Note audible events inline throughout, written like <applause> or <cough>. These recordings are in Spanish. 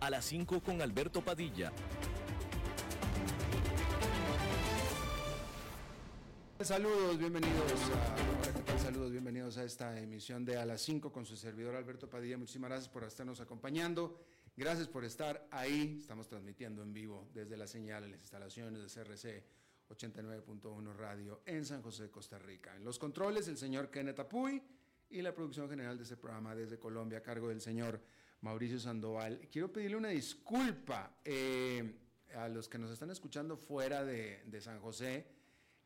a las 5 con Alberto Padilla. Saludos, bienvenidos a, Saludos, bienvenidos a esta emisión de A las 5 con su servidor Alberto Padilla. Muchísimas gracias por estarnos acompañando. Gracias por estar ahí. Estamos transmitiendo en vivo desde la señal en las instalaciones de CRC 89.1 Radio en San José, Costa Rica. En los controles, el señor Kenneth Apuy y la producción general de este programa desde Colombia a cargo del señor Mauricio Sandoval. Quiero pedirle una disculpa eh, a los que nos están escuchando fuera de, de San José.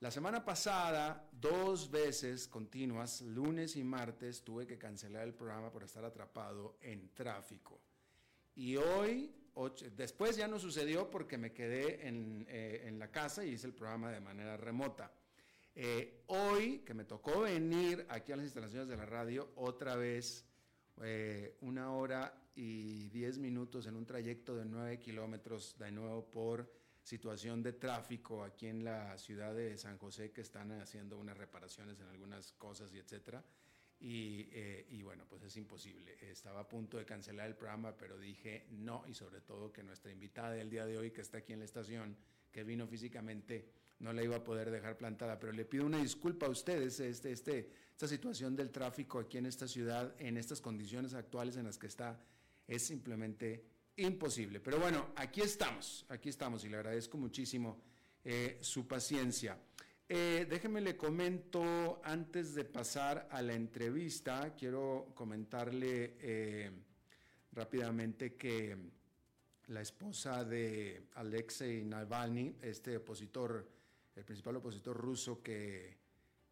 La semana pasada, dos veces continuas, lunes y martes, tuve que cancelar el programa por estar atrapado en tráfico. Y hoy, después ya no sucedió porque me quedé en, eh, en, la casa y hice el programa de manera remota. Eh, hoy, que me tocó venir aquí a las instalaciones de la radio, otra vez eh, una hora y diez minutos en un trayecto de nueve kilómetros, de nuevo por situación de tráfico aquí en la ciudad de San José, que están haciendo unas reparaciones en algunas cosas y etcétera. Eh, y, bueno, pues es imposible. Estaba a punto de cancelar el programa, pero dije no, y sobre todo que nuestra invitada del día de hoy, que está aquí en la estación, que vino físicamente, no la iba a poder dejar plantada. Pero le pido una disculpa a ustedes, este, este, esta situación del tráfico aquí en esta ciudad, en estas condiciones actuales en las que está, es simplemente imposible. Pero bueno, aquí estamos, aquí estamos, y le agradezco muchísimo eh, su paciencia. Eh, déjeme le comento, antes de pasar a la entrevista, quiero comentarle eh, rápidamente que la esposa de Alexei Navalny, este opositor, el principal opositor ruso que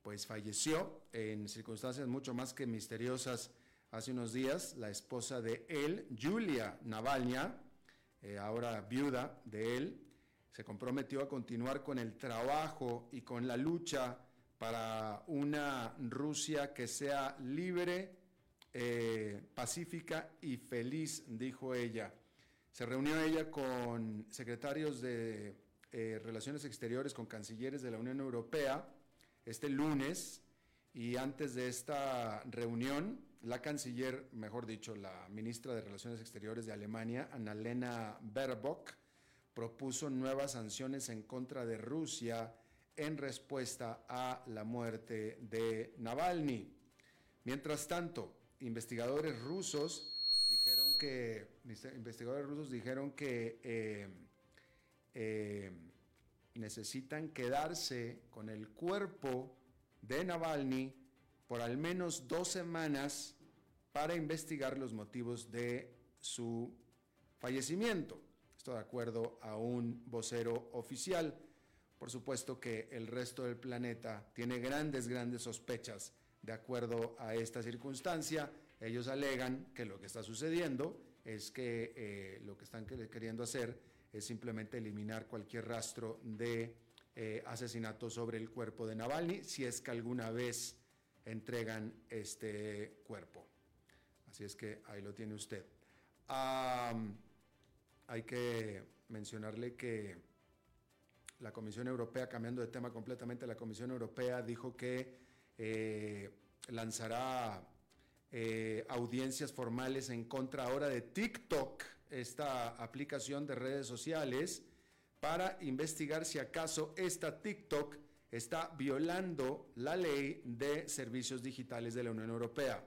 pues falleció en circunstancias mucho más que misteriosas hace unos días, la esposa de él, Julia Navalny, eh, ahora viuda de él, se comprometió a continuar con el trabajo y con la lucha para una Rusia que sea libre, eh, pacífica y feliz, dijo ella. Se reunió ella con secretarios de eh, Relaciones Exteriores, con cancilleres de la Unión Europea este lunes y antes de esta reunión, la canciller, mejor dicho, la ministra de Relaciones Exteriores de Alemania, Annalena Baerbock, propuso nuevas sanciones en contra de Rusia en respuesta a la muerte de Navalny. Mientras tanto, investigadores rusos dijeron que, investigadores rusos dijeron que eh, eh, necesitan quedarse con el cuerpo de Navalny por al menos dos semanas para investigar los motivos de su fallecimiento. Esto de acuerdo a un vocero oficial. Por supuesto que el resto del planeta tiene grandes, grandes sospechas de acuerdo a esta circunstancia. Ellos alegan que lo que está sucediendo es que eh, lo que están queriendo hacer es simplemente eliminar cualquier rastro de eh, asesinato sobre el cuerpo de Navalny, si es que alguna vez entregan este cuerpo. Así es que ahí lo tiene usted hay que mencionarle que la Comisión Europea, cambiando de tema completamente, la Comisión Europea dijo que eh, lanzará eh, audiencias formales en contra ahora de TikTok, esta aplicación de redes sociales, para investigar si acaso esta TikTok está violando la ley de servicios digitales de la Unión Europea.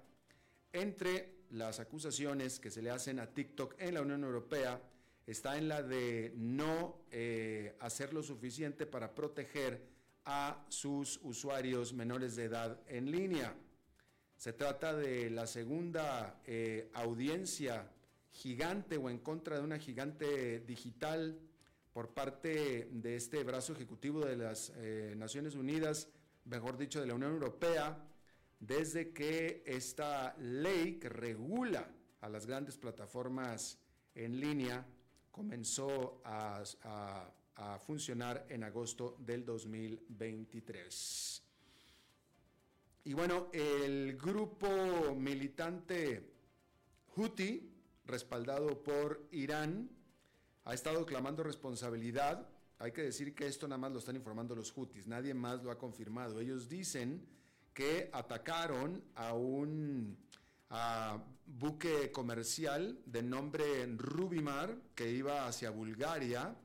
Entre las acusaciones que se le hacen a TikTok en la Unión Europea está en la de no eh, hacer lo suficiente para proteger a sus usuarios menores de edad en línea. Se trata de la segunda eh, audiencia gigante o en contra de una gigante digital por parte de este brazo ejecutivo de las eh, Naciones Unidas, mejor dicho, de la Unión Europea, desde que esta ley que regula a las grandes plataformas en línea comenzó a, a funcionar en agosto del 2023. Y bueno, el grupo militante Houthi, respaldado por Irán, ha estado clamando responsabilidad. Hay que decir que esto nada más lo están informando los Houthis, nadie más lo ha confirmado. Ellos dicen que atacaron a un buque comercial de nombre Rubimar que iba hacia Bulgaria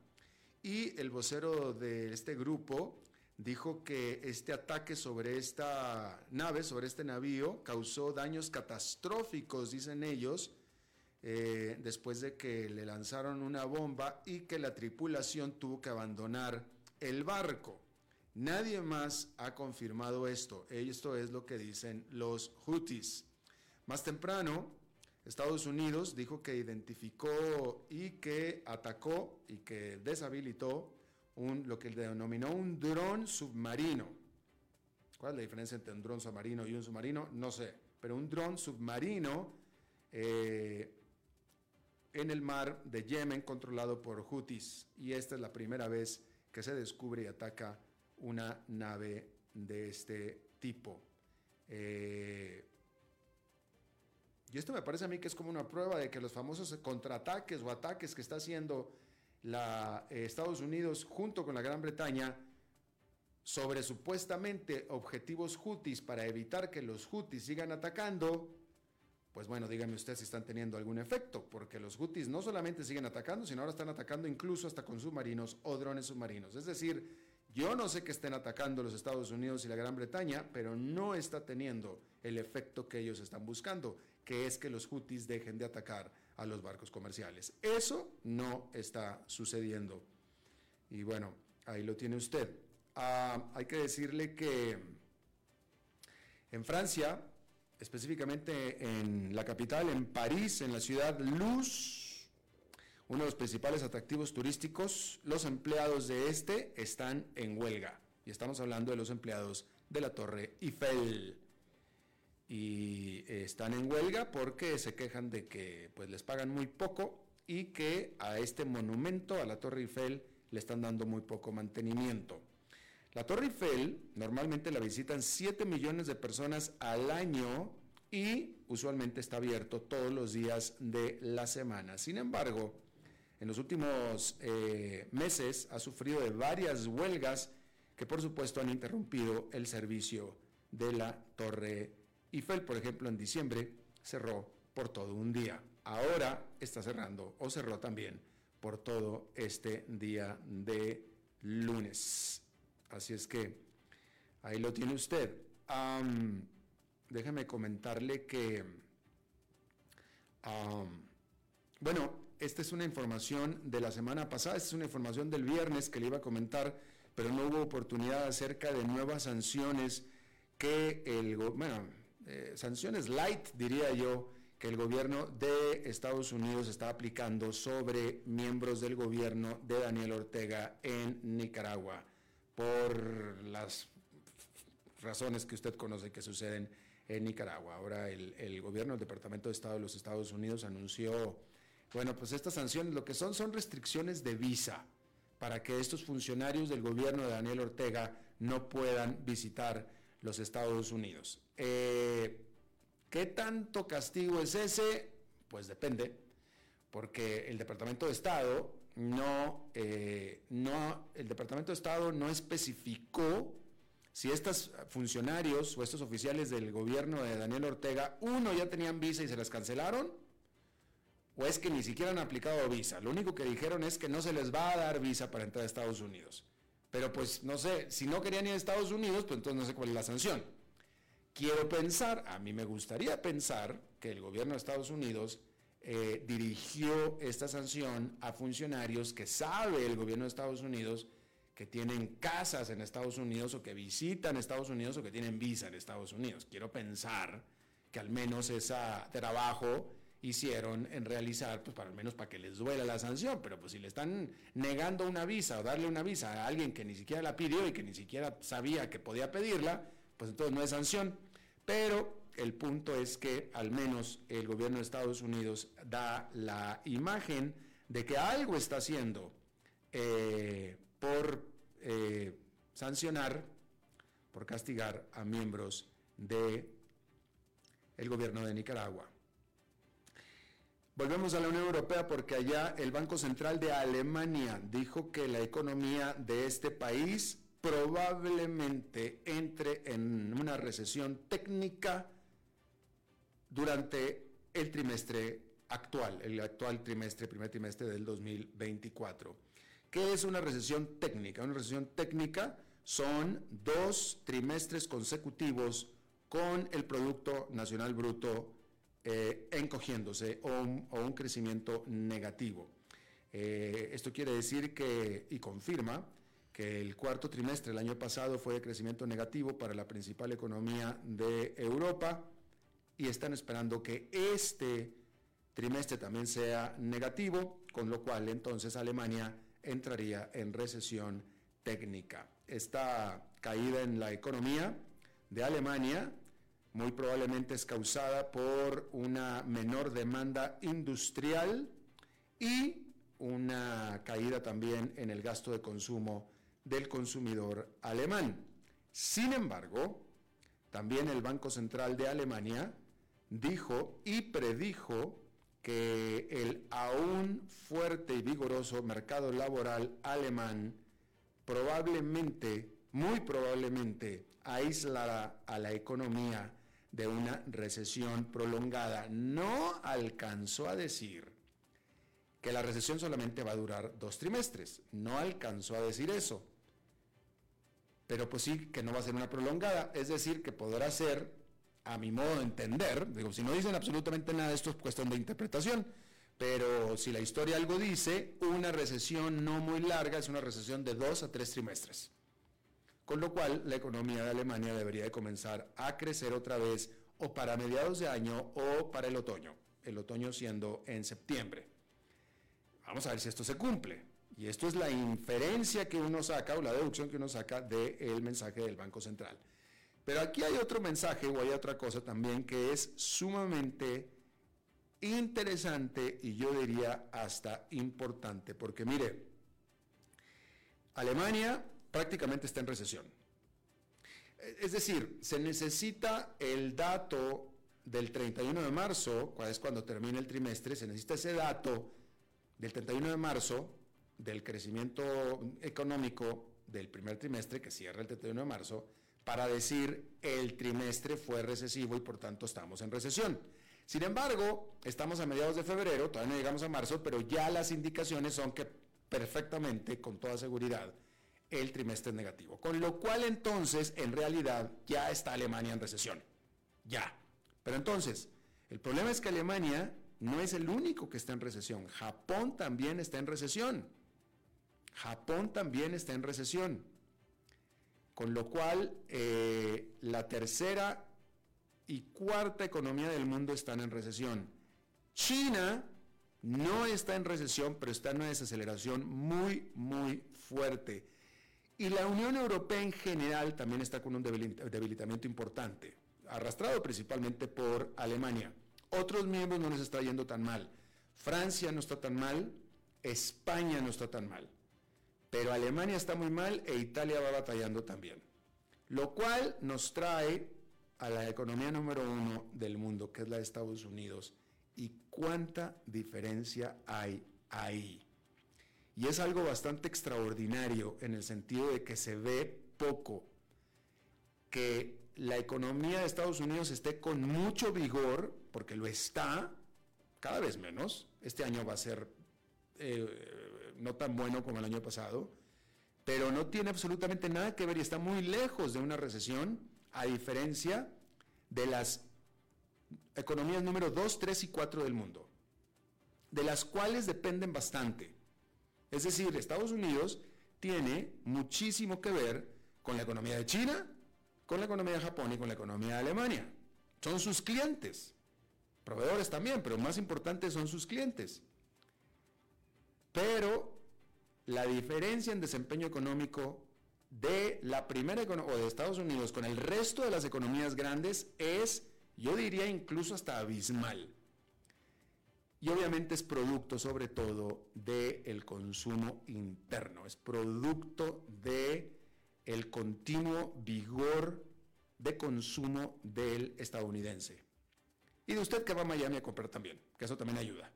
y el vocero de este grupo dijo que este ataque sobre esta nave, sobre este navío, causó daños catastróficos, dicen ellos, eh, después de que le lanzaron una bomba y que la tripulación tuvo que abandonar el barco. Nadie más ha confirmado esto. Esto es lo que dicen los Houthis. Más temprano, Estados Unidos dijo que identificó y que atacó y que deshabilitó lo que denominó un dron submarino. ¿Cuál es la diferencia entre un dron submarino y un submarino? No sé, pero un dron submarino eh, en el mar de Yemen controlado por Houthis. Y esta es la primera vez que se descubre y ataca una nave de este tipo. Eh, y esto me parece a mí que es como una prueba de que los famosos contraataques o ataques que está haciendo la, eh, Estados Unidos junto con la Gran Bretaña sobre supuestamente objetivos hutis para evitar que los hutis sigan atacando, pues bueno, díganme ustedes si están teniendo algún efecto, porque los hutis no solamente siguen atacando, sino ahora están atacando incluso hasta con submarinos o drones submarinos. Es decir, yo no sé que estén atacando los Estados Unidos y la Gran Bretaña, pero no está teniendo el efecto que ellos están buscando, que es que los hutis dejen de atacar a los barcos comerciales. Eso no está sucediendo. Y bueno, ahí lo tiene usted. Ah, hay que decirle que en Francia, específicamente en la capital, en París, en la ciudad Luz, uno de los principales atractivos turísticos, los empleados de este están en huelga. Y estamos hablando de los empleados de la Torre Eiffel. Y están en huelga porque se quejan de que pues, les pagan muy poco y que a este monumento, a la Torre Eiffel, le están dando muy poco mantenimiento. La Torre Eiffel normalmente la visitan 7 millones de personas al año y usualmente está abierto todos los días de la semana. Sin embargo, en los últimos eh, meses ha sufrido de varias huelgas que por supuesto han interrumpido el servicio de la Torre Eiffel. Por ejemplo, en diciembre cerró por todo un día. Ahora está cerrando o cerró también por todo este día de lunes. Así es que ahí lo tiene usted. déjeme comentarle que, bueno, esta es una información de la semana pasada, esta es una información del viernes que le iba a comentar, pero no hubo oportunidad acerca de nuevas sanciones que el, bueno, eh, sanciones light diría yo, que el gobierno de Estados Unidos está aplicando sobre miembros del gobierno de Daniel Ortega en Nicaragua, por las razones que usted conoce que suceden en Nicaragua. Ahora el, gobierno del Departamento de Estado de los Estados Unidos anunció bueno, pues estas sanciones lo que son son restricciones de visa para que estos funcionarios del gobierno de Daniel Ortega no puedan visitar los Estados Unidos. Eh, ¿Qué tanto castigo es ese? Pues depende, porque el Departamento de Estado no, eh, no, el Departamento de Estado no especificó si estos funcionarios o estos oficiales del gobierno de Daniel Ortega, uno ya tenían visa y se las cancelaron, o es que ni siquiera han aplicado visa. Lo único que dijeron es que no se les va a dar visa para entrar a Estados Unidos. Pero pues no sé, si no querían ir a Estados Unidos, pues entonces no sé cuál es la sanción. Quiero pensar, a mí me gustaría pensar que el gobierno de Estados Unidos eh, dirigió esta sanción a funcionarios que sabe el gobierno de Estados Unidos que tienen casas en Estados Unidos o que visitan Estados Unidos o que tienen visa en Estados Unidos. Quiero pensar que al menos ese trabajo hicieron en realizar, pues para al menos para que les duela la sanción, pero pues si le están negando una visa o darle una visa a alguien que ni siquiera la pidió y que ni siquiera sabía que podía pedirla, pues entonces no es sanción. Pero el punto es que al menos el gobierno de Estados Unidos da la imagen de que algo está haciendo eh, por eh, sancionar, por castigar a miembros de el gobierno de Nicaragua. Volvemos a la Unión Europea porque allá el Banco Central de Alemania dijo que la economía de este país probablemente entre en una recesión técnica durante el trimestre actual, el actual trimestre, primer trimestre del 2024. ¿Qué es una recesión técnica? Una recesión técnica son dos trimestres consecutivos con el Producto Nacional Bruto eh, encogiéndose o un, crecimiento negativo. Eh, esto quiere decir que, y confirma, que el cuarto trimestre del año pasado fue de crecimiento negativo para la principal economía de Europa y están esperando que este trimestre también sea negativo, con lo cual entonces Alemania entraría en recesión técnica. Esta caída en la economía de Alemania muy probablemente es causada por una menor demanda industrial y una caída también en el gasto de consumo del consumidor alemán. Sin embargo, también el Banco Central de Alemania dijo y predijo que el aún fuerte y vigoroso mercado laboral alemán probablemente, muy probablemente, aislará a la economía de una recesión prolongada. No alcanzó a decir que la recesión solamente va a durar dos trimestres. No alcanzó a decir eso. Pero pues sí que no va a ser una prolongada. Es decir, que podrá ser a mi modo de entender, digo, si no dicen absolutamente nada, esto es cuestión de interpretación, pero si la historia algo dice, una recesión no muy larga es una recesión de dos a tres trimestres. Con lo cual, la economía de Alemania debería de comenzar a crecer otra vez o para mediados de año o para el otoño, el otoño siendo en septiembre. Vamos a ver si esto se cumple. Y esto es la inferencia que uno saca o la deducción que uno saca del mensaje del Banco Central. Pero aquí hay otro mensaje o hay otra cosa también que es sumamente interesante y yo diría hasta importante, porque mire, Alemania prácticamente está en recesión. Es decir, se necesita el dato del 31 de marzo, es cuando termina el trimestre, se necesita ese dato del 31 de marzo del crecimiento económico del primer trimestre, que cierra el 31 de marzo, para decir el trimestre fue recesivo y por tanto estamos en recesión. Sin embargo, estamos a mediados de febrero, todavía no llegamos a marzo, pero ya las indicaciones son que perfectamente, con toda seguridad, el trimestre es negativo. Con lo cual entonces, en realidad, ya está Alemania en recesión. Ya. Pero entonces, el problema es que Alemania no es el único que está en recesión. Japón también está en recesión. Japón también está en recesión con lo cual eh, la tercera y cuarta economía del mundo están en recesión. China no está en recesión, pero está en una desaceleración muy, muy fuerte. Y la Unión Europea en general también está con un debilitamiento importante, arrastrado principalmente por Alemania. Otros miembros no les está yendo tan mal. Francia no está tan mal, España no está tan mal pero Alemania está muy mal e Italia va batallando también. Lo cual nos trae a la economía número uno del mundo, que es la de Estados Unidos. ¿Y cuánta diferencia hay ahí? Y es algo bastante extraordinario en el sentido de que se ve poco que la economía de Estados Unidos esté con mucho vigor, porque lo está, cada vez menos. Este año va a ser eh, no tan bueno como el año pasado, pero no tiene absolutamente nada que ver y está muy lejos de una recesión, a diferencia de las economías número 2, 3 y 4 del mundo, de las cuales dependen bastante. Es decir, Estados Unidos tiene muchísimo que ver con la economía de China, con la economía de Japón y con la economía de Alemania. Son sus clientes, proveedores también, pero más importantes son sus clientes. Pero la diferencia en desempeño económico de la primera o de Estados Unidos con el resto de las economías grandes es, yo diría incluso hasta abismal. Y obviamente es producto sobre todo del consumo interno, es producto de el continuo vigor de consumo del estadounidense. Y de usted que va a Miami a comprar también, que eso también ayuda.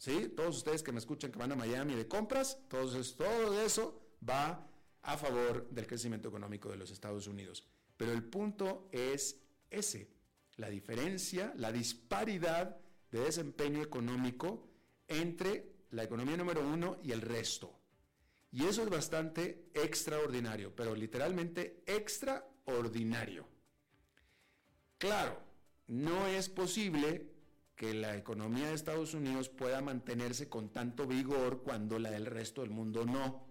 ¿Sí? Todos ustedes que me escuchan que van a Miami de compras, eso, todo eso va a favor del crecimiento económico de los Estados Unidos. Pero el punto es ese, la diferencia, la disparidad de desempeño económico entre la economía número uno y el resto. Y eso es bastante extraordinario, pero literalmente extraordinario. Claro, no es posible que la economía de Estados Unidos pueda mantenerse con tanto vigor cuando la del resto del mundo no.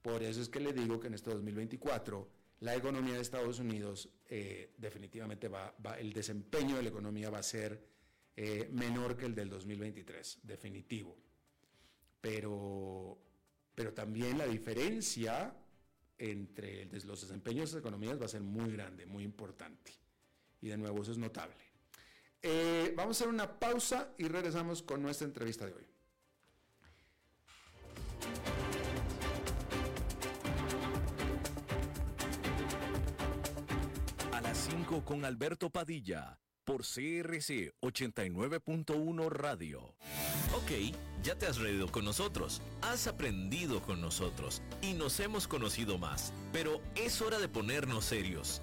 Por eso es que le digo que en este 2024 la economía de Estados Unidos eh, definitivamente va, el desempeño de la economía va a ser eh, menor que el del 2023, definitivo. Pero, pero también la diferencia entre los desempeños de las economías va a ser muy grande, muy importante. Y de nuevo, eso es notable. Eh, vamos a hacer una pausa y regresamos con nuestra entrevista de hoy. A las 5 con Alberto Padilla por CRC 89.1 Radio. Ok, ya te has reído con nosotros, has aprendido con nosotros y nos hemos conocido más, pero es hora de ponernos serios.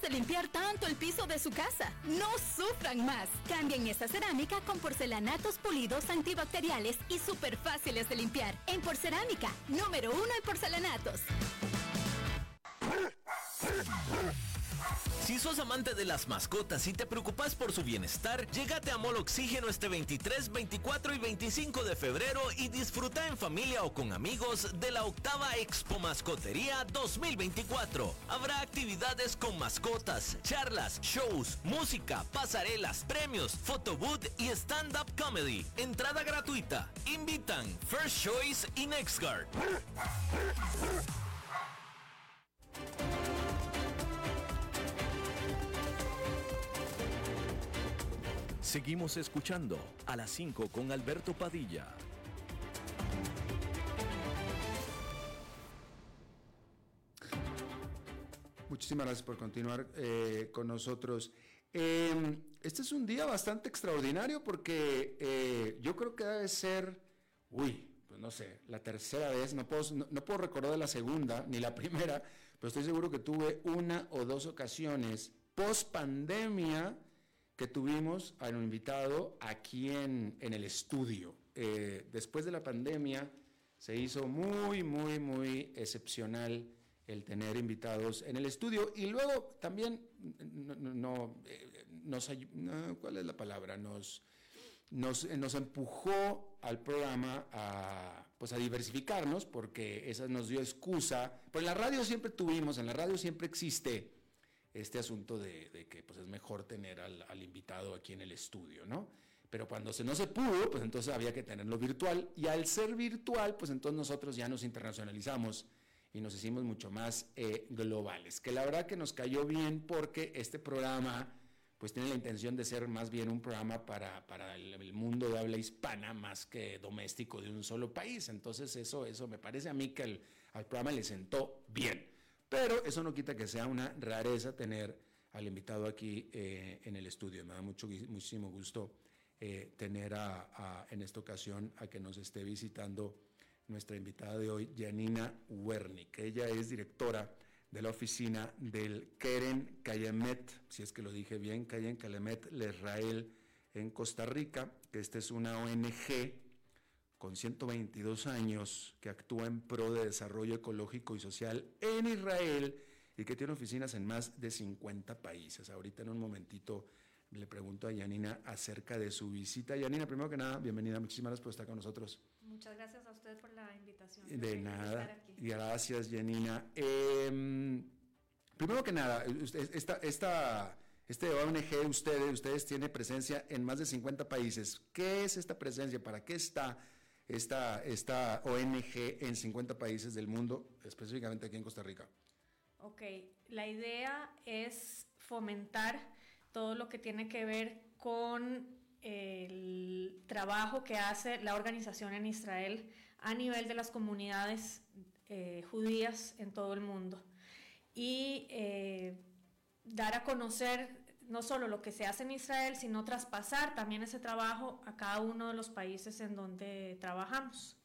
De limpiar tanto el piso de su casa? No sufran más. Cambien esa cerámica con porcelanatos pulidos antibacteriales y súper fáciles de limpiar. En Porcerámica, número uno en porcelanatos. Si sos amante de las mascotas y te preocupas por su bienestar, llegate a Mall Oxígeno este 23, 24 y 25 de febrero y disfruta en familia o con amigos de la octava Expo Mascotería 2024. Habrá actividades con mascotas, charlas, shows, música, pasarelas, premios, photobooth y stand-up comedy. Entrada gratuita. Invitan First Choice y NextGuard. Seguimos escuchando a las 5 con Alberto Padilla. Muchísimas gracias por continuar eh, con nosotros. Em, este es un día bastante extraordinario porque eh, yo creo que debe ser, uy, pues no sé, la tercera vez, no puedo, no puedo recordar la segunda ni la <laughs> primera, pero estoy seguro que tuve una o dos ocasiones post pandemia que tuvimos a un invitado aquí en, el estudio. Eh, después de la pandemia se hizo muy, muy, muy excepcional el tener invitados en el estudio y luego también no, eh, nos ¿cuál es la palabra? Nos, nos, nos, empujó al programa a, pues a diversificarnos porque esa nos dio excusa. Pues en la radio siempre tuvimos, en la radio siempre existe este asunto de, que pues es mejor tener al, invitado aquí en el estudio, ¿no? Pero cuando se no se pudo, pues entonces había que tenerlo virtual y al ser virtual, pues entonces nosotros ya nos internacionalizamos y nos hicimos mucho más eh, globales, que la verdad que nos cayó bien porque este programa pues tiene la intención de ser más bien un programa para, para el, mundo de habla hispana más que doméstico de un solo país. Entonces eso, eso me parece a mí que al programa le sentó bien. Pero eso no quita que sea una rareza tener al invitado aquí eh, en el estudio. Me da mucho, muchísimo gusto eh, tener en esta ocasión a que nos esté visitando nuestra invitada de hoy, Janina Wernick. Ella es directora de la oficina del Keren Kayemet, si es que lo dije bien, Keren Kayemet Israel en Costa Rica, que esta es una ONG con 122 años, que actúa en pro de desarrollo ecológico y social en Israel y que tiene oficinas en más de 50 países. Ahorita en un momentito le pregunto a Yanina acerca de su visita. Yanina, primero que nada, bienvenida, muchísimas gracias por estar con nosotros. Muchas gracias a usted por la invitación. De nada, gracias Yanina. Em, primero que nada, esta, esta, este ONG, ustedes, ustedes tienen presencia en más de 50 países. ¿Qué es esta presencia? ¿Para qué está esta, esta ONG en 50 países del mundo, específicamente aquí en Costa Rica? Ok, la idea es fomentar todo lo que tiene que ver con el trabajo que hace la organización en Israel a nivel de las comunidades eh, judías en todo el mundo y eh, dar a conocer no solo lo que se hace en Israel, sino traspasar también ese trabajo a cada uno de los países en donde trabajamos.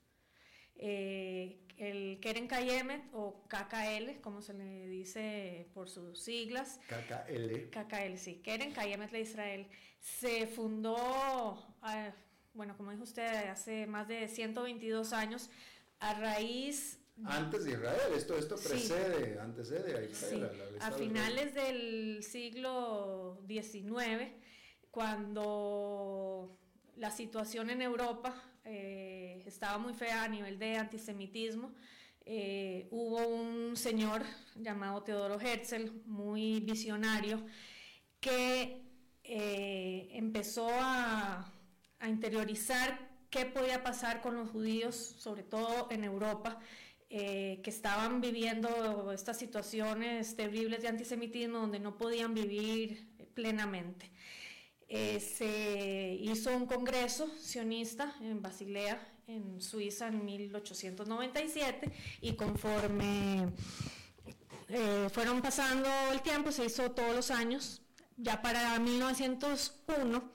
Eh, el Keren Kayemet o KKL, como se le dice por sus siglas. KKL. KKL, sí. Keren Kayemet de Israel. Se fundó, ah, bueno, como dijo usted, hace más de 122 años a raíz... Antes de Israel, esto, esto precede, antecede a Israel. a finales del siglo XIX, cuando la situación en Europa eh, estaba muy fea a nivel de antisemitismo. Eh, hubo un señor llamado Teodoro Herzl, muy visionario, que eh, empezó a, interiorizar qué podía pasar con los judíos, sobre todo en Europa, que estaban viviendo estas situaciones terribles de antisemitismo donde no podían vivir plenamente. Eh, se hizo un congreso sionista en Basilea, en Suiza, en 1897, y conforme eh, fueron pasando el tiempo, se hizo todos los años, ya para 1901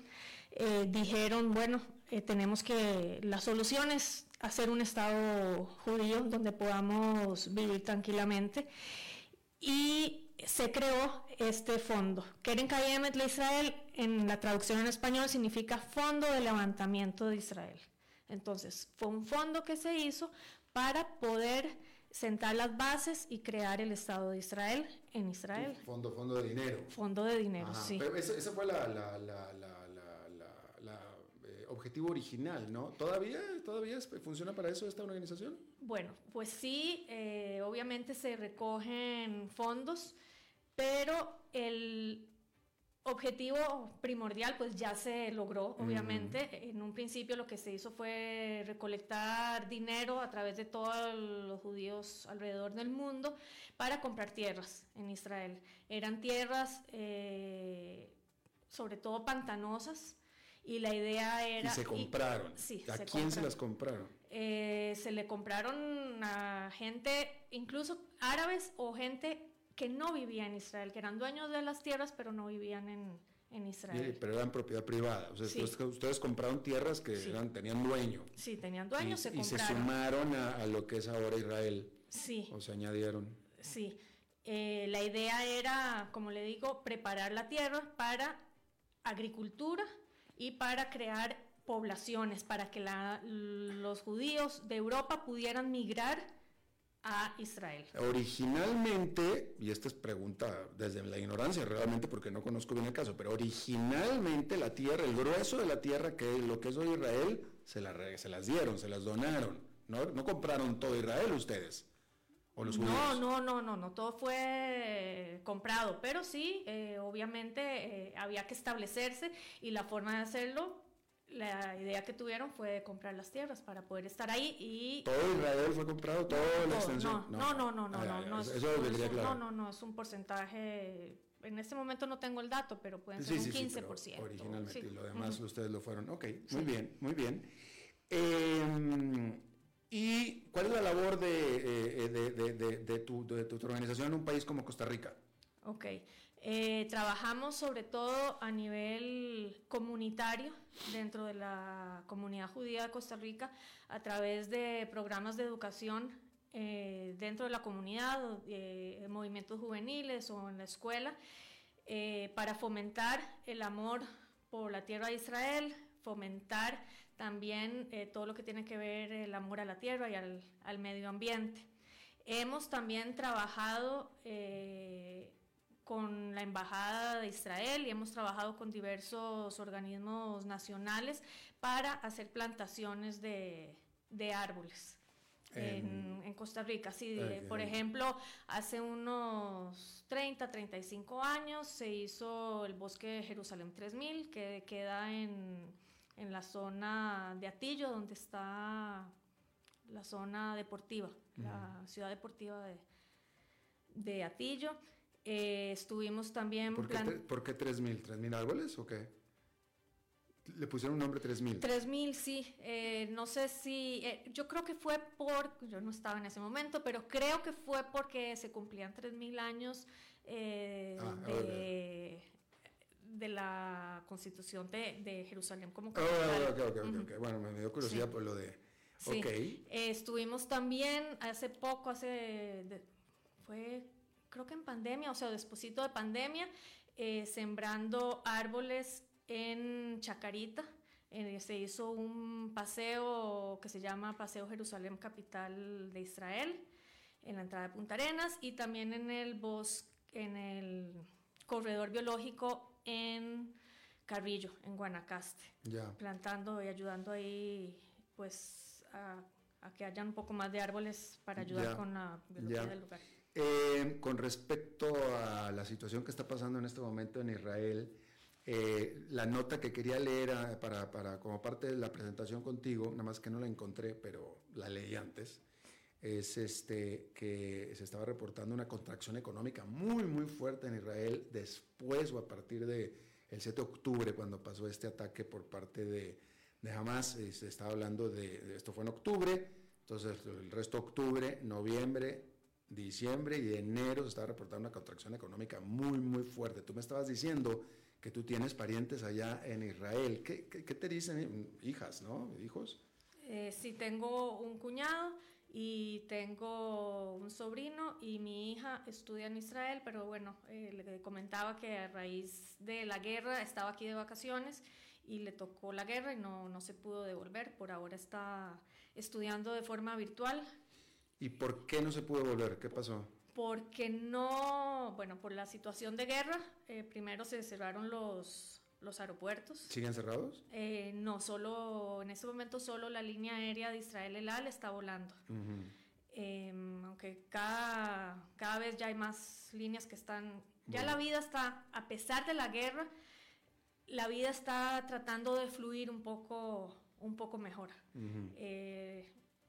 eh, dijeron, bueno, tenemos que, la solución es hacer un Estado judío donde podamos vivir tranquilamente. Y se creó este fondo. Keren Kayemet de Israel, en la traducción en español, significa Fondo de Levantamiento de Israel. Entonces, fue un fondo que se hizo para poder sentar las bases y crear el Estado de Israel en Israel. Fondo, fondo de dinero. Fondo de dinero, sí. Pero ese, fue la, objetivo original, ¿no? ¿Todavía, ¿Todavía funciona para eso esta organización? Bueno, pues sí, eh, obviamente se recogen fondos pero el objetivo primordial pues ya se logró, obviamente. En un principio lo que se hizo fue recolectar dinero a través de todos los judíos alrededor del mundo para comprar tierras en Israel. Eran tierras eh, sobre todo pantanosas y la idea era... Y se compraron. sí, ¿A quién se las compraron? Eh, se le compraron a gente, incluso árabes o gente que no vivían en Israel, que eran dueños de las tierras, pero no vivían en, en Israel. pero eran propiedad privada. O sea, ustedes, compraron tierras que eran, tenían dueño. Sí, tenían dueño, se compraron. Y se sumaron a, lo que es ahora Israel. Sí. O se añadieron. Sí. Eh, la idea era, como le digo, preparar la tierra para agricultura y para crear poblaciones, para que los judíos de Europa pudieran migrar a Israel. Originalmente, y esta es pregunta desde la ignorancia realmente porque no conozco bien el caso, pero originalmente la tierra, el grueso de la tierra que lo que es hoy Israel, se, la, se las dieron, se las donaron. ¿No, no compraron todo Israel ustedes? ¿O los no, no, no, no, no, todo fue comprado, pero sí, eh, obviamente eh, había que establecerse y la forma de hacerlo la idea que tuvieron fue comprar las tierras para poder estar ahí y... ¿Todo Israel fue comprado? ¿Toda la extensión? No, no, no, no, no, no, eso, es, claro. no, no, no, es un porcentaje... En este momento no tengo el dato, pero pueden ser un 15%. originalmente, y lo demás ustedes lo fueron. Ok, muy bien, muy bien. Em, ¿Y cuál es la labor de, eh, de tu organización en un país como Costa Rica? Ok. Eh, trabajamos sobre todo a nivel comunitario dentro de la comunidad judía de Costa Rica a través de programas de educación eh, dentro de la comunidad, eh, movimientos juveniles o en la escuela, para fomentar el amor por la tierra de Israel, fomentar también todo lo que tiene que ver el amor a la tierra y al, al medio ambiente. Hemos también trabajado con la Embajada de Israel y hemos trabajado con diversos organismos nacionales para hacer plantaciones de, árboles. En, Costa Rica, sí, por ejemplo, hace unos 30, 35 años se hizo el bosque de Jerusalén 3000, que queda en, en la zona de Atillo, donde está la zona deportiva, la ciudad deportiva de, de Atillo. Eh, estuvimos también... ¿Por qué, ¿Por qué 3.000? ¿3.000 árboles o qué? Le pusieron un nombre 3000. 3000, sí. Eh, no sé si. Eh, yo creo que fue por. Yo no estaba en ese momento, pero creo que fue porque se cumplían 3000 años ah, de, de, la constitución de, de Jerusalén como ah, capital. Bueno, me dio curiosidad por lo de. Sí. estuvimos también hace poco, hace. fue creo que en pandemia, o sea, despuesito de pandemia, eh, sembrando árboles en Chacarita. Eh, se hizo un paseo que se llama Paseo Jerusalén, capital de Israel, en la entrada de Punta Arenas y también en el bosque, en el corredor biológico en Carrillo, en Guanacaste, plantando y ayudando ahí, pues, a, que haya un poco más de árboles para ayudar con la biología del lugar. Eh, con respecto a la situación que está pasando en este momento en Israel, eh, la nota que quería leer ah, para, para, como parte de la presentación contigo, nada más que no la encontré, pero la leí antes, es este, que se estaba reportando una contracción económica muy, muy fuerte en Israel después o a partir del el 7 de octubre, cuando pasó este ataque por parte de, de Hamas. Eh, se estaba hablando de, de, esto fue en octubre, entonces el resto de octubre, noviembre, diciembre y enero se estaba reportando una contracción económica muy, muy fuerte. Tú me estabas diciendo que tú tienes parientes allá en Israel. ¿Qué, qué, te dicen? Hijas, ¿no? ¿Hijos? Eh, sí, tengo un cuñado y tengo un sobrino y mi hija estudia en Israel, pero bueno, eh, le comentaba que a raíz de la guerra estaba aquí de vacaciones y le tocó la guerra y no, no se pudo devolver. Por ahora está estudiando de forma virtual ¿Y por qué no se pudo volver? ¿Qué pasó? Porque no, bueno, por la situación de guerra, eh, primero se cerraron los, los aeropuertos. ¿Siguen cerrados? Eh, no, solo, en este momento solo la línea aérea de Israel El Al está volando. Em, aunque cada, cada vez ya hay más líneas que están, ya la vida está, a pesar de la guerra, la vida está tratando de fluir un poco, un poco mejor.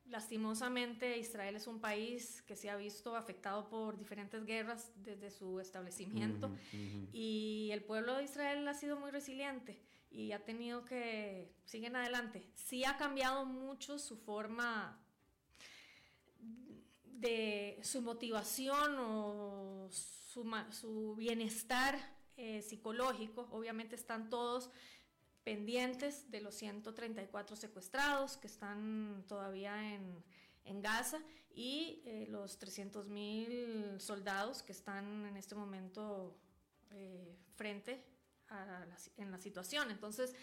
Lastimosamente, Israel es un país que se ha visto afectado por diferentes guerras desde su establecimiento y el pueblo de Israel ha sido muy resiliente y ha tenido que, siguen adelante. Sí ha cambiado mucho su forma de su motivación o su, bienestar eh, psicológico. Obviamente están todos pendientes de los 134 secuestrados que están todavía en, en Gaza y eh, los 300.000 soldados que están en este momento eh, frente a la, en la situación. Entonces,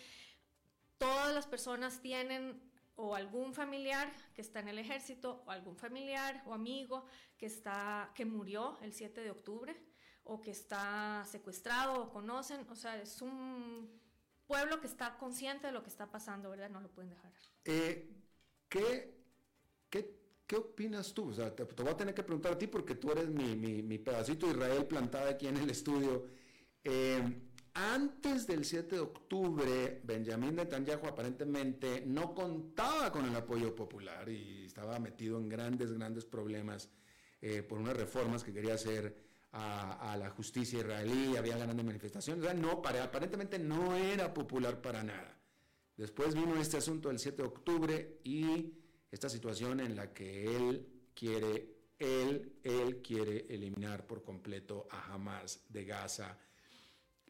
todas las personas tienen o algún familiar que está en el ejército o algún familiar o amigo que está que murió el 7 de octubre o que está secuestrado o conocen, o sea, es un pueblo que está consciente de lo que está pasando, ¿verdad? No lo pueden dejar. Eh, ¿qué, qué, qué, opinas tú? O sea, te, voy a tener que preguntar a ti porque tú eres mi, mi, mi pedacito de Israel plantada aquí en el estudio. Eh, antes del 7 de octubre, Benjamín Netanyahu aparentemente no contaba con el apoyo popular y estaba metido en grandes, grandes problemas eh, por unas reformas que quería hacer a, la justicia israelí, había grandes manifestaciones, no, aparentemente no era popular para nada. Después vino este asunto del 7 de octubre y esta situación en la que él quiere, él, él quiere eliminar por completo a Hamas de Gaza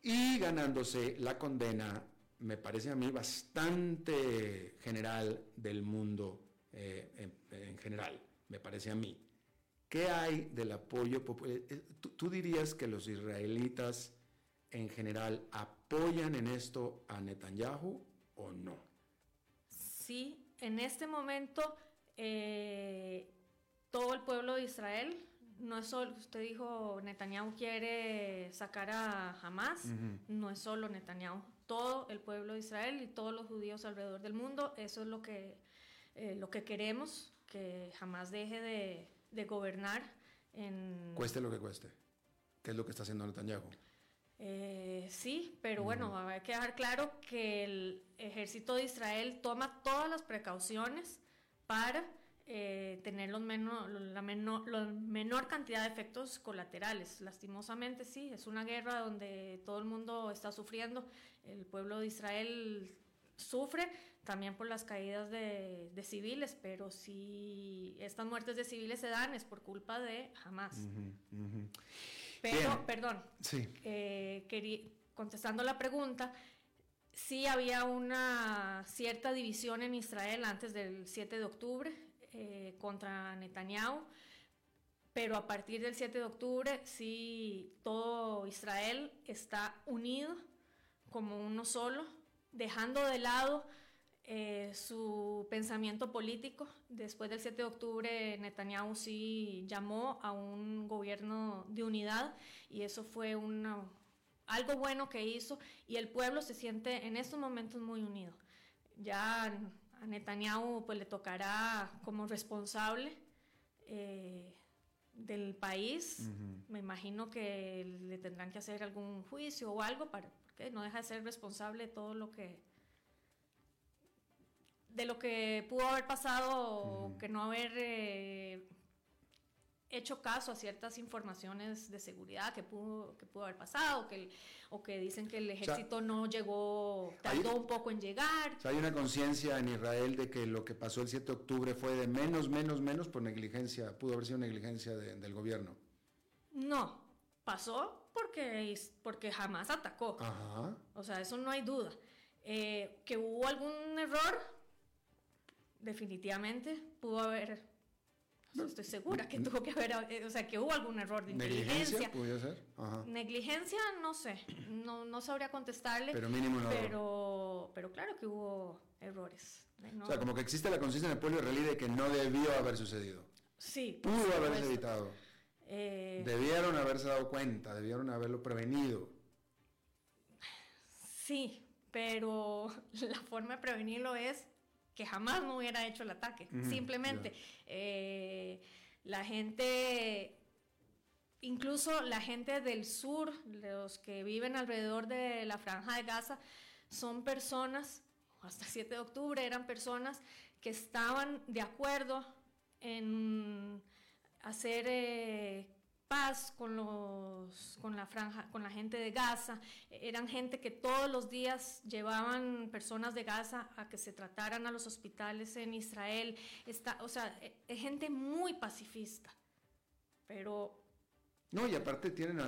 y ganándose la condena, me parece a mí bastante general del mundo eh, en general, me parece a mí. ¿Qué hay del apoyo popular? Eh, eh, ¿Tú, dirías que los israelitas en general apoyan en esto a Netanyahu o no? Sí, en este momento eh, todo el pueblo de Israel, no es solo, usted dijo, Netanyahu quiere sacar a Hamas, no es solo Netanyahu, todo el pueblo de Israel y todos los judíos alrededor del mundo, eso es lo que, eh, lo que queremos, que jamás deje de, de gobernar en... Cueste lo que cueste, ¿qué es lo que está haciendo Netanyahu? Eh, sí, pero bueno, hay que dejar claro que el ejército de Israel toma todas las precauciones para eh, tener los menor, la menor, menor cantidad de efectos colaterales. Lastimosamente, sí, es una guerra donde todo el mundo está sufriendo. El pueblo de Israel sufre también por las caídas de, civiles, pero si estas muertes de civiles se dan es por culpa de Hamas. Pero, perdón, sí. Eh, contestando la pregunta, sí había una cierta división en Israel antes del 7 de octubre eh, contra Netanyahu, pero a partir del 7 de octubre sí todo Israel está unido como uno solo, dejando de lado eh, su pensamiento político. Después del 7 de octubre, Netanyahu sí llamó a un gobierno de unidad y eso fue una, algo bueno que hizo y el pueblo se siente en estos momentos muy unido. Ya a Netanyahu pues le tocará como responsable eh, del país. Me imagino que le tendrán que hacer algún juicio o algo para que no deja de ser responsable de todo lo que de lo que pudo haber pasado que no haber eh, hecho caso a ciertas informaciones de seguridad que pudo, que pudo haber pasado, que o que dicen que el ejército no llegó, tardó un poco en llegar. hay una conciencia en Israel de que lo que pasó el 7 de octubre fue de menos, menos, menos por negligencia, pudo haber sido negligencia del gobierno. No, pasó porque, porque jamás atacó. O sea, eso no hay duda. Eh, que hubo algún error, definitivamente pudo haber, estoy segura que tuvo que haber, eh, o sea, que hubo algún error de inteligencia. ¿Negligencia ser? Negligencia, no sé, no, no sabría contestarle. Pero mínimo no. Pero, pero claro que hubo errores. O sea, como que existe la conciencia en el pueblo israelí de que no debió haber sucedido. Sí. Pudo haberse evitado. Eh, debieron haberse dado cuenta, debieron haberlo prevenido. Sí, pero <laughs> la forma de prevenirlo es que jamás no hubiera hecho el ataque. Simplemente eh, la gente, incluso la gente del sur, los que viven alrededor de la franja de Gaza, son personas, hasta el 7 de octubre eran personas que estaban de acuerdo en hacer eh, paz con, los, con la franja, con la gente de Gaza. Eran gente que todos los días llevaban personas de Gaza a que se trataran a los hospitales en Israel. Está, o sea, es gente muy pacifista. Pero no, y aparte tienen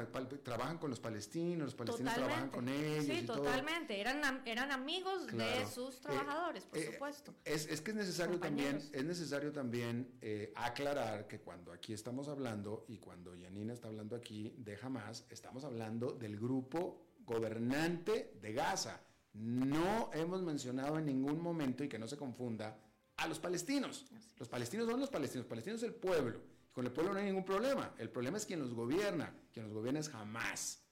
trabajan con los palestinos, los palestinos trabajan con ellos. Sí, totalmente. Eran, eran amigos de sus eh, trabajadores, por eh, supuesto. Es, es, que es necesario también, es necesario también eh, aclarar que cuando aquí estamos hablando y cuando Yanina está hablando aquí de Hamas, estamos hablando del grupo gobernante de Gaza. No hemos mencionado en ningún momento, y que no se confunda, a los palestinos. Los palestinos son los palestinos, los palestinos es el pueblo. Con el pueblo no hay ningún problema. El problema es quien los gobierna. Quien los gobierna es jamás.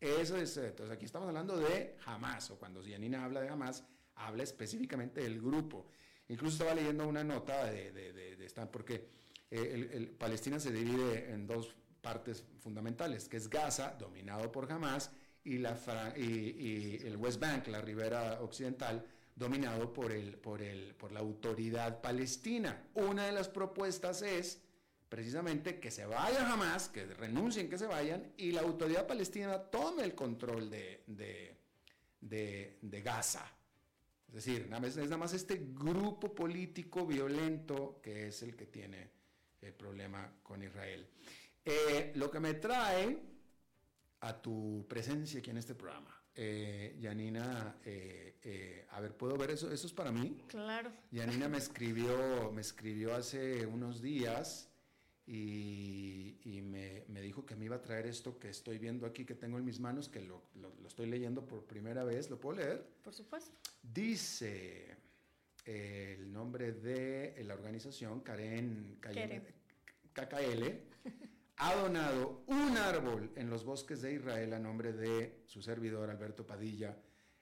Eso es, entonces aquí estamos hablando de jamás, o cuando Yanina habla de jamás, habla específicamente del grupo. Incluso estaba leyendo una nota de, de, esta, porque eh, Palestina se divide en dos partes fundamentales, que es Gaza, dominado por Hamas, y, y, el West Bank, la ribera occidental, dominado por, el, por, el, por la autoridad palestina. Una de las propuestas es precisamente que se vayan jamás, que renuncien, que se vayan, y la autoridad palestina tome el control de, de, Gaza. Es decir, es nada más este grupo político violento que es el que tiene el problema con Israel. Eh, lo que me trae a tu presencia aquí en este programa. Eh, Yanina, eh, a ver, ¿puedo ver eso? ¿Eso es para mí? Claro. Yanina me escribió, me escribió hace unos días y, me, dijo que me iba a traer esto que estoy viendo aquí, que tengo en mis manos, que lo, estoy leyendo por primera vez. ¿Lo puedo leer? Por supuesto. Dice el nombre de la organización, Karen, KKL, <laughs> ha donado un árbol en los bosques de Israel a nombre de su servidor Alberto Padilla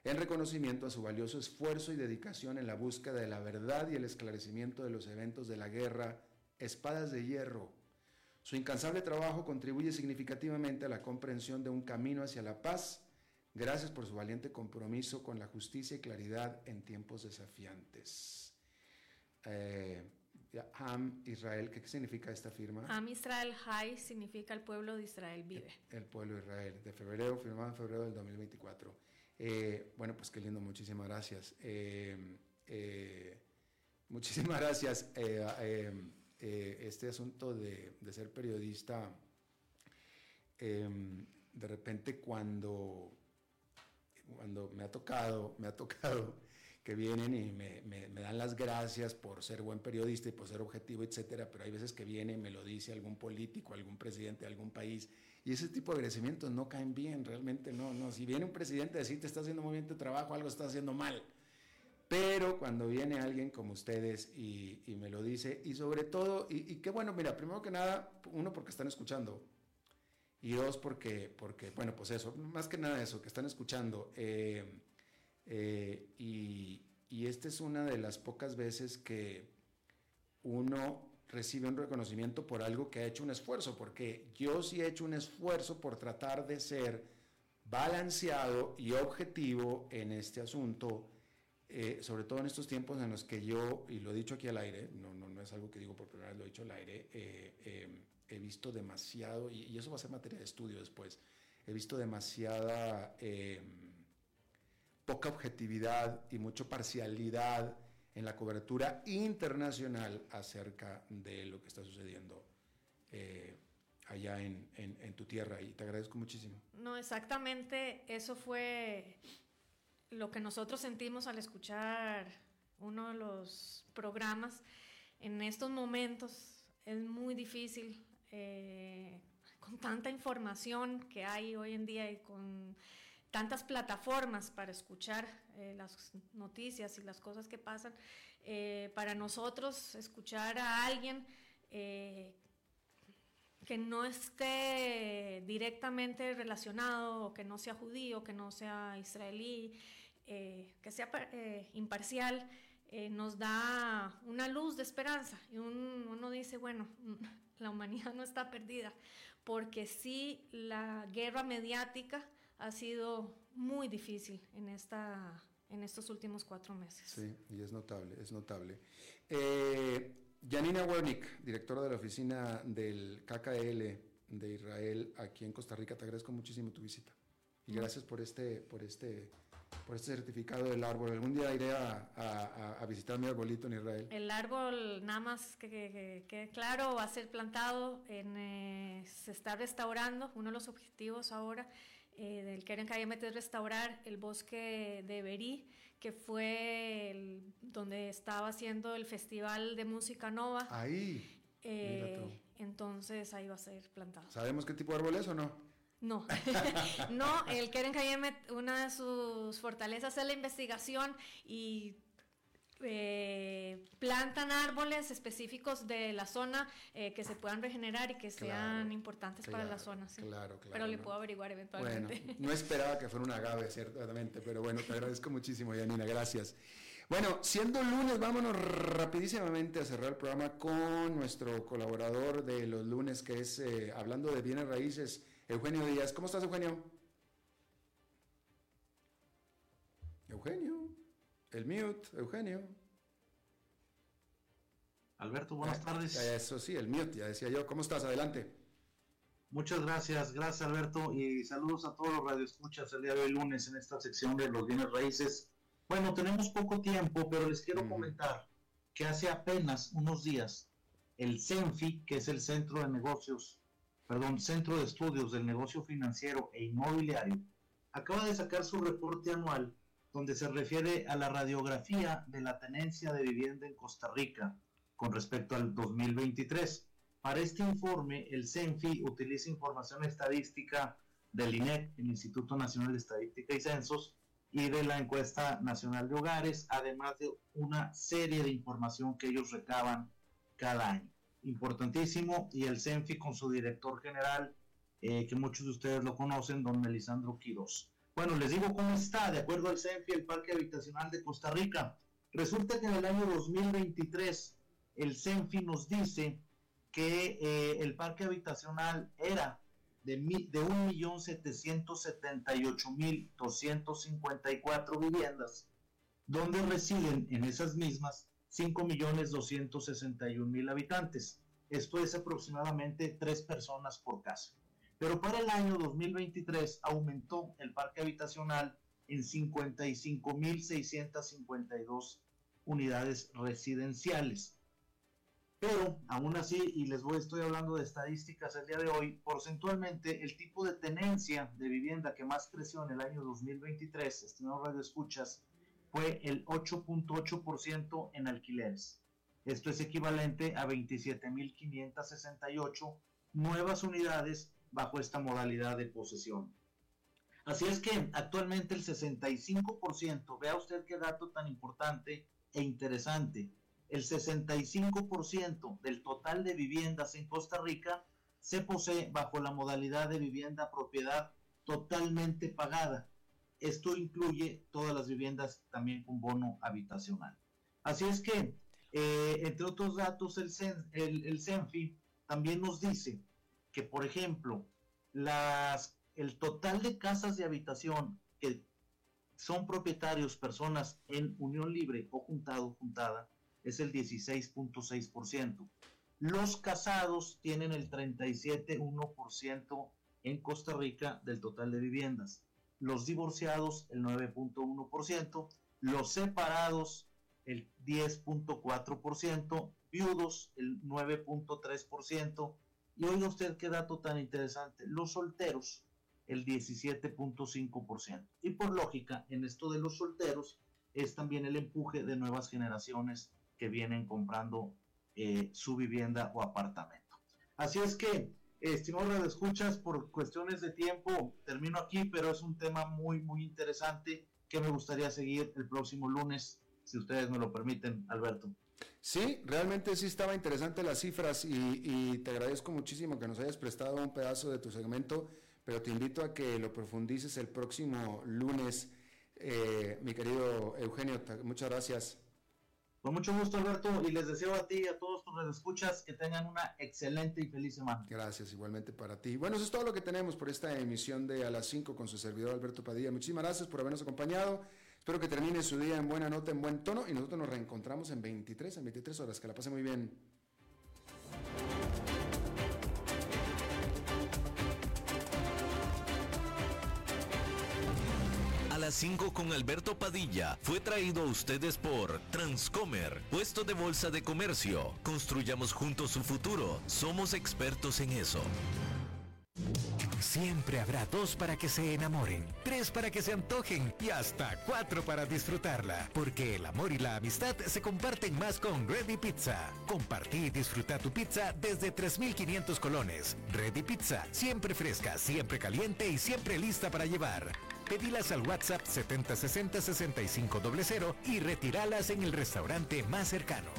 en reconocimiento a su valioso esfuerzo y dedicación en la búsqueda de la verdad y el esclarecimiento de los eventos de la guerra Espadas de Hierro. Su incansable trabajo contribuye significativamente a la comprensión de un camino hacia la paz, gracias por su valiente compromiso con la justicia y claridad en tiempos desafiantes. Eh, Ham Israel, ¿qué, significa esta firma? Ham Israel High significa el pueblo de Israel vive. El, pueblo de Israel, de febrero, firmado en febrero del 2024. Eh, bueno, pues qué lindo, muchísimas gracias. Eh, eh, muchísimas <laughs> gracias. Este asunto de, ser periodista, de repente cuando, cuando me ha tocado, me ha tocado que vienen y me, me, dan las gracias por ser buen periodista y por ser objetivo, etcétera, pero hay veces que viene y me lo dice algún político, algún presidente de algún país y ese tipo de agradecimientos no caen bien, realmente no, no. Si viene un presidente a decirte está haciendo muy bien tu trabajo, algo está haciendo mal. Pero cuando viene alguien como ustedes y, me lo dice, y sobre todo, y, qué bueno, mira, primero que nada, uno porque están escuchando, y dos porque, porque bueno, pues eso, más que nada eso, que están escuchando. Eh, eh, y, y esta es una de las pocas veces que uno recibe un reconocimiento por algo que ha hecho un esfuerzo, porque yo sí he hecho un esfuerzo por tratar de ser balanceado y objetivo en este asunto, eh, sobre todo en estos tiempos en los que yo, y lo he dicho aquí al aire, no, no, no es algo que digo por primera vez, lo he dicho al aire, eh, eh, he visto demasiado, y, eso va a ser materia de estudio después, he visto demasiada poca objetividad y mucha parcialidad en la cobertura internacional acerca de lo que está sucediendo allá en, tu tierra y te agradezco muchísimo. No, exactamente, eso fue lo que nosotros sentimos al escuchar uno de los programas. En estos momentos es muy difícil, eh, con tanta información que hay hoy en día y con tantas plataformas para escuchar eh, las noticias y las cosas que pasan, eh, para nosotros escuchar a alguien que no esté directamente relacionado, o que no sea judío, que no sea israelí, que sea imparcial, nos da una luz de esperanza y uno dice, bueno, <laughs> la humanidad no está perdida, porque sí la guerra mediática, ha sido muy difícil en, esta, en estos últimos cuatro meses. Sí, y es notable, es notable. Eh, Janina Wernick, directora de la oficina del KKL de Israel aquí en Costa Rica, te agradezco muchísimo tu visita. Y gracias por este, por este, por este certificado del árbol. Algún día iré a, a, visitar mi arbolito en Israel. El árbol, nada más que quede claro, va a ser plantado, en, eh, se está restaurando. Uno de los objetivos ahora eh, del Keren Kayemet es restaurar el bosque de Berí, que fue donde estaba haciendo el Festival de Música Nova. Ahí. Eh, entonces ahí va a ser plantado. ¿Sabemos qué tipo de árbol es o no? No, <laughs> no, el Keren una de sus fortalezas es la investigación y eh, plantan árboles específicos de la zona eh, que se puedan regenerar y que sean importantes para la zona. Claro, claro. Pero le puedo averiguar eventualmente. Bueno, no esperaba que fuera un agave, ciertamente, pero bueno, te agradezco muchísimo, Yanina, gracias. Bueno, siendo lunes, vámonos rapidísimamente a cerrar el programa con nuestro colaborador de los lunes, que es eh, hablando de bienes raíces, Eugenio Díaz. ¿Cómo estás, Eugenio? Eugenio. El mute, Eugenio. Alberto, buenas ah, tardes. Eso sí, el mute, ya decía yo. ¿Cómo estás? Adelante. Muchas gracias, gracias Alberto y saludos a todos los radioescuchas el día de hoy lunes en esta sección de los bienes raíces. Bueno, tenemos poco tiempo, pero les quiero comentar que hace apenas unos días el CENFI, que es el Centro de Negocios, perdón, Centro de Estudios del Negocio Financiero e Inmobiliario, acaba de sacar su reporte anual donde se refiere a la radiografía de la tenencia de vivienda en Costa Rica con respecto al 2023. Para este informe, el CENFI utiliza información estadística del INEC, el Instituto Nacional de Estadística y Censos, y de la encuesta nacional de hogares, además de una serie de información que ellos recaban cada año. Importantísimo, y el CENFI con su director general, eh, que muchos de ustedes lo conocen, don Melisandro Quiroz. Bueno, les digo cómo está, de acuerdo al CENFI, el Parque Habitacional de Costa Rica. Resulta que en el año 2023 el CENFI nos dice que eh, el parque habitacional era de, de 1.778.254 viviendas, donde residen en esas mismas 5.261.000 habitantes. Esto es aproximadamente tres personas por casa. Pero para el año 2023 aumentó el parque habitacional en 55.652 unidades residenciales. Pero aún así, y les voy, estoy hablando de estadísticas el día de hoy, porcentualmente el tipo de tenencia de vivienda que más creció en el año 2023, estimados Radio Escuchas, fue el 8.8% en alquileres. Esto es equivalente a 27.568 nuevas unidades bajo esta modalidad de posesión. Así es que actualmente el 65%, vea usted qué dato tan importante e interesante, el 65% del total de viviendas en Costa Rica se posee bajo la modalidad de vivienda propiedad totalmente pagada. Esto incluye todas las viviendas también con bono habitacional. Así es que, eh, entre otros datos, el, el, el CENFI también nos dice que, por ejemplo, las, el total de casas de habitación que son propietarios personas en unión libre o juntado, juntada, es el 16.6%. Los casados tienen el 37.1% en Costa Rica del total de viviendas. Los divorciados el 9.1%, los separados el 10.4%, viudos el 9.3%, y oiga usted qué dato tan interesante, los solteros el 17.5%. Y por lógica, en esto de los solteros es también el empuje de nuevas generaciones que vienen comprando eh, su vivienda o apartamento. Así es que, estimados escuchas, por cuestiones de tiempo, termino aquí, pero es un tema muy, muy interesante que me gustaría seguir el próximo lunes, si ustedes me lo permiten, Alberto. Sí, realmente sí estaba interesante las cifras y, te agradezco muchísimo que nos hayas prestado un pedazo de tu segmento, pero te invito a que lo profundices el próximo lunes, eh, mi querido Eugenio. Muchas gracias. Con mucho gusto, Alberto, y les deseo a ti y a todos tus escuchas que tengan una excelente y feliz semana. Gracias, igualmente para ti. Bueno, eso es todo lo que tenemos por esta emisión de A las 5 con su servidor Alberto Padilla. Muchísimas gracias por habernos acompañado. Espero que termine su día en buena nota, en buen tono y nosotros nos reencontramos en 23, en 23 horas. Que la pase muy bien. 5 con Alberto Padilla fue traído a ustedes por Transcomer, puesto de bolsa de comercio. Construyamos juntos su futuro. Somos expertos en eso. Siempre habrá dos para que se enamoren, tres para que se antojen y hasta cuatro para disfrutarla. Porque el amor y la amistad se comparten más con Ready Pizza. Compartí y disfruta tu pizza desde 3.500 colones. Ready Pizza, siempre fresca, siempre caliente y siempre lista para llevar. Pedilas al WhatsApp 7060 6500 y retíralas en el restaurante más cercano.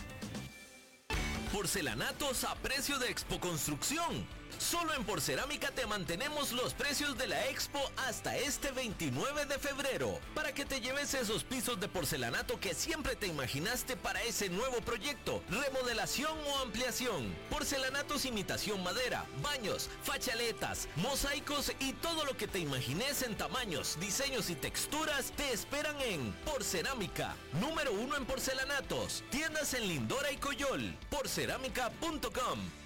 Porcelanatos a precio de Expo Construcción Solo en Porcerámica te mantenemos los precios de la expo hasta este 29 de febrero, para que te lleves esos pisos de porcelanato que siempre te imaginaste para ese nuevo proyecto, remodelación o ampliación. Porcelanatos imitación madera, baños, fachaletas, mosaicos y todo lo que te imagines en tamaños, diseños y texturas te esperan en Porcerámica, número uno en porcelanatos, tiendas en Lindora y Coyol, porcerámica.com.